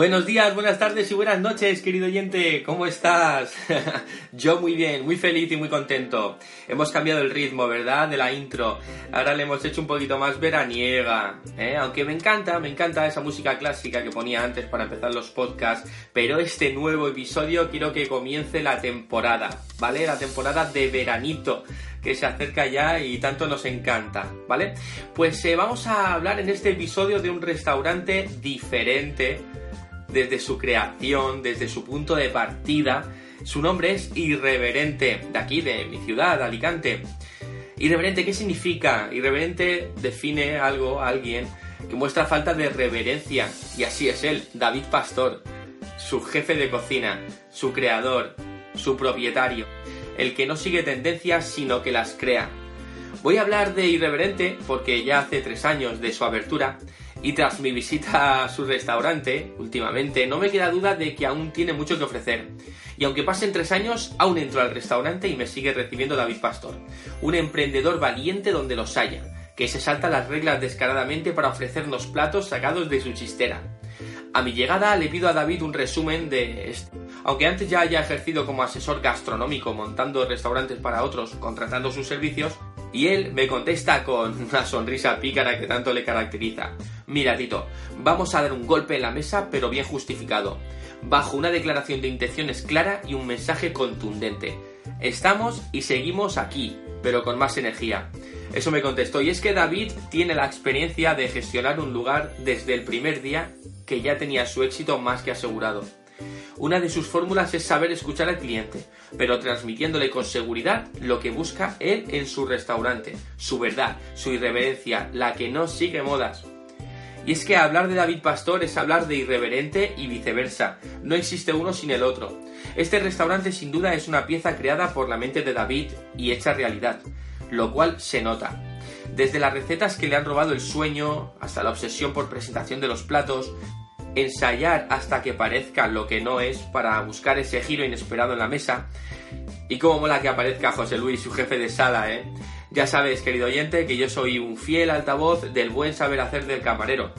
Buenos días, buenas tardes y buenas noches, querido oyente. ¿Cómo estás? Yo muy bien, muy feliz y muy contento. Hemos cambiado el ritmo, ¿verdad? De la intro. Ahora le hemos hecho un poquito más veraniega. ¿eh? Aunque me encanta, me encanta esa música clásica que ponía antes para empezar los podcasts. Pero este nuevo episodio quiero que comience la temporada, ¿vale? La temporada de veranito que se acerca ya y tanto nos encanta, ¿vale? Pues eh, vamos a hablar en este episodio de un restaurante diferente desde su creación, desde su punto de partida. Su nombre es Irreverente, de aquí, de mi ciudad, Alicante. Irreverente, ¿qué significa? Irreverente define algo, alguien, que muestra falta de reverencia. Y así es él, David Pastor, su jefe de cocina, su creador, su propietario. El que no sigue tendencias, sino que las crea. Voy a hablar de Irreverente porque ya hace tres años de su abertura y tras mi visita a su restaurante, últimamente, no me queda duda de que aún tiene mucho que ofrecer. Y aunque pasen tres años, aún entro al restaurante y me sigue recibiendo David Pastor, un emprendedor valiente donde los haya, que se salta las reglas descaradamente para ofrecernos platos sacados de su chistera. A mi llegada le pido a David un resumen de. Aunque antes ya haya ejercido como asesor gastronómico montando restaurantes para otros, contratando sus servicios, y él me contesta con una sonrisa pícara que tanto le caracteriza. Mira, Tito, vamos a dar un golpe en la mesa, pero bien justificado, bajo una declaración de intenciones clara y un mensaje contundente. Estamos y seguimos aquí, pero con más energía. Eso me contestó, y es que David tiene la experiencia de gestionar un lugar desde el primer día que ya tenía su éxito más que asegurado. Una de sus fórmulas es saber escuchar al cliente, pero transmitiéndole con seguridad lo que busca él en su restaurante, su verdad, su irreverencia, la que no sigue modas. Y es que hablar de David Pastor es hablar de irreverente y viceversa. No existe uno sin el otro. Este restaurante sin duda es una pieza creada por la mente de David y hecha realidad, lo cual se nota. Desde las recetas que le han robado el sueño, hasta la obsesión por presentación de los platos, ensayar hasta que parezca lo que no es para buscar ese giro inesperado en la mesa. Y cómo mola que aparezca José Luis, su jefe de sala, ¿eh? Ya sabes, querido oyente, que yo soy un fiel altavoz del buen saber hacer del camarero.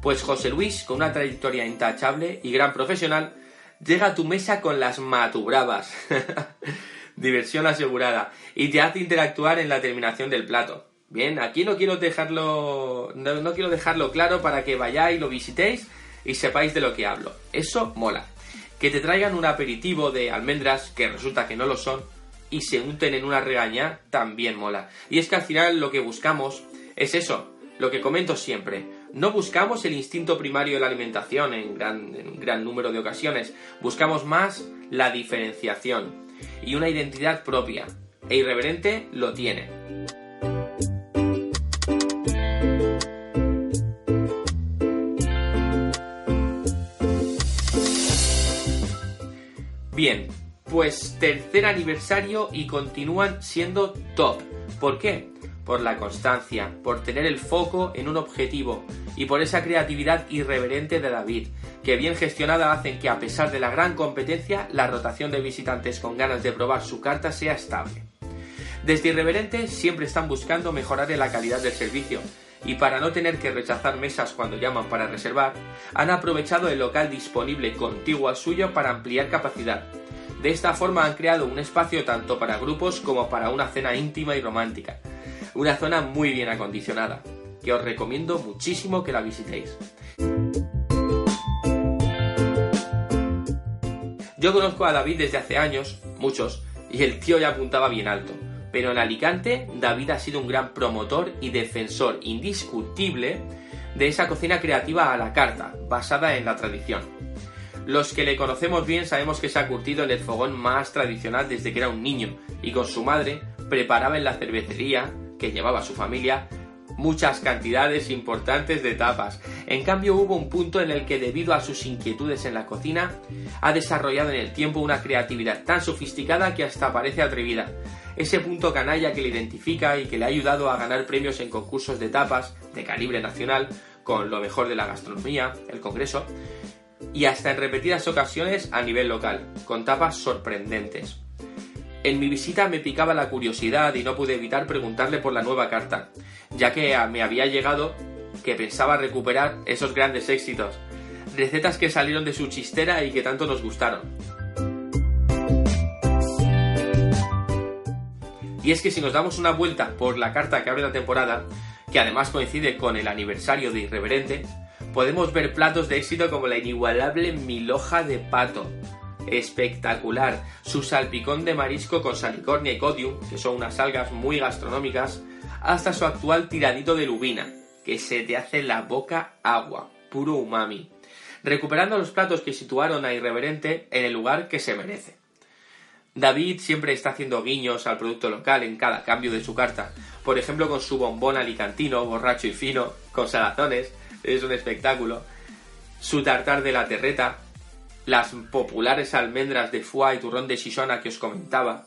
Pues José Luis, con una trayectoria intachable y gran profesional, llega a tu mesa con las matubravas. Diversión asegurada. Y te hace interactuar en la terminación del plato. Bien, aquí no quiero dejarlo. No, no quiero dejarlo claro para que vayáis y lo visitéis y sepáis de lo que hablo. Eso mola. Que te traigan un aperitivo de almendras, que resulta que no lo son, y se unten en una regaña también mola. Y es que al final lo que buscamos es eso, lo que comento siempre. No buscamos el instinto primario de la alimentación en gran, gran número de ocasiones, buscamos más la diferenciación y una identidad propia. E irreverente lo tiene. Bien, pues tercer aniversario y continúan siendo top. ¿Por qué? Por la constancia, por tener el foco en un objetivo y por esa creatividad irreverente de David, que bien gestionada hacen que a pesar de la gran competencia, la rotación de visitantes con ganas de probar su carta sea estable. Desde Irreverente siempre están buscando mejorar en la calidad del servicio, y para no tener que rechazar mesas cuando llaman para reservar, han aprovechado el local disponible contiguo al suyo para ampliar capacidad, de esta forma han creado un espacio tanto para grupos como para una cena íntima y romántica. Una zona muy bien acondicionada, que os recomiendo muchísimo que la visitéis. Yo conozco a David desde hace años, muchos, y el tío ya apuntaba bien alto. Pero en Alicante, David ha sido un gran promotor y defensor indiscutible de esa cocina creativa a la carta, basada en la tradición. Los que le conocemos bien sabemos que se ha curtido en el fogón más tradicional desde que era un niño y con su madre preparaba en la cervecería que llevaba su familia muchas cantidades importantes de tapas. En cambio hubo un punto en el que debido a sus inquietudes en la cocina, ha desarrollado en el tiempo una creatividad tan sofisticada que hasta parece atrevida. Ese punto canalla que le identifica y que le ha ayudado a ganar premios en concursos de tapas de calibre nacional, con lo mejor de la gastronomía, el Congreso, y hasta en repetidas ocasiones a nivel local, con tapas sorprendentes. En mi visita me picaba la curiosidad y no pude evitar preguntarle por la nueva carta, ya que me había llegado que pensaba recuperar esos grandes éxitos, recetas que salieron de su chistera y que tanto nos gustaron. Y es que si nos damos una vuelta por la carta que abre la temporada, que además coincide con el aniversario de Irreverente, podemos ver platos de éxito como la inigualable miloja de pato, espectacular. Su salpicón de marisco con salicornia y codium, que son unas algas muy gastronómicas, hasta su actual tiradito de lubina, que se te hace la boca agua, puro umami. Recuperando los platos que situaron a Irreverente en el lugar que se merece. David siempre está haciendo guiños al producto local en cada cambio de su carta, por ejemplo con su bombón alicantino, borracho y fino, con salazones, es un espectáculo. Su tartar de la terreta, las populares almendras de foie y turrón de Shishona que os comentaba.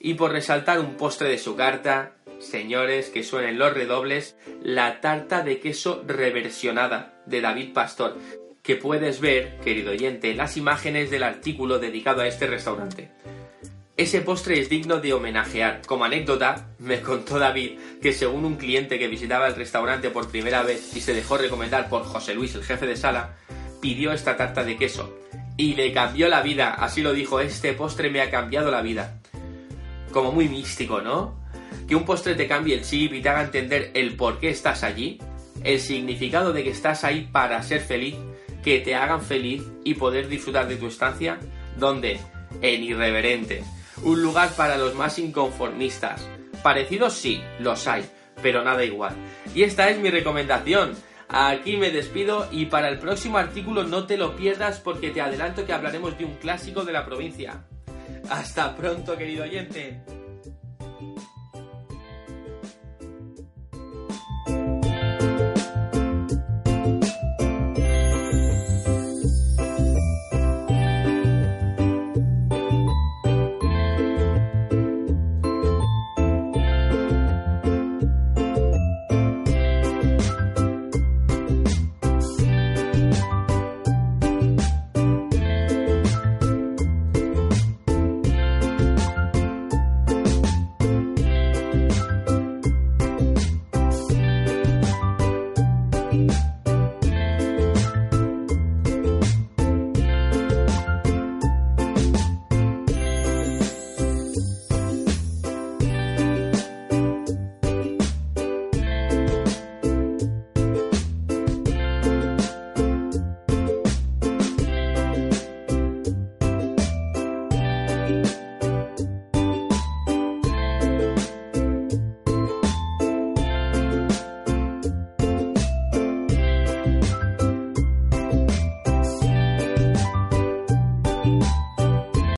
Y por resaltar un postre de su carta, señores, que suenen los redobles, la tarta de queso reversionada de David Pastor, que puedes ver, querido oyente, en las imágenes del artículo dedicado a este restaurante. Ese postre es digno de homenajear. Como anécdota, me contó David que según un cliente que visitaba el restaurante por primera vez y se dejó recomendar por José Luis, el jefe de sala, pidió esta tarta de queso y le cambió la vida. Así lo dijo, este postre me ha cambiado la vida. Como muy místico, ¿no? Que un postre te cambie el chip y te haga entender el por qué estás allí, el significado de que estás ahí para ser feliz, que te hagan feliz y poder disfrutar de tu estancia. ¿Dónde? En Irreverente un lugar para los más inconformistas. Parecidos sí, los hay, pero nada igual. Y esta es mi recomendación. Aquí me despido y para el próximo artículo no te lo pierdas porque te adelanto que hablaremos de un clásico de la provincia. Hasta pronto, querido oyente. you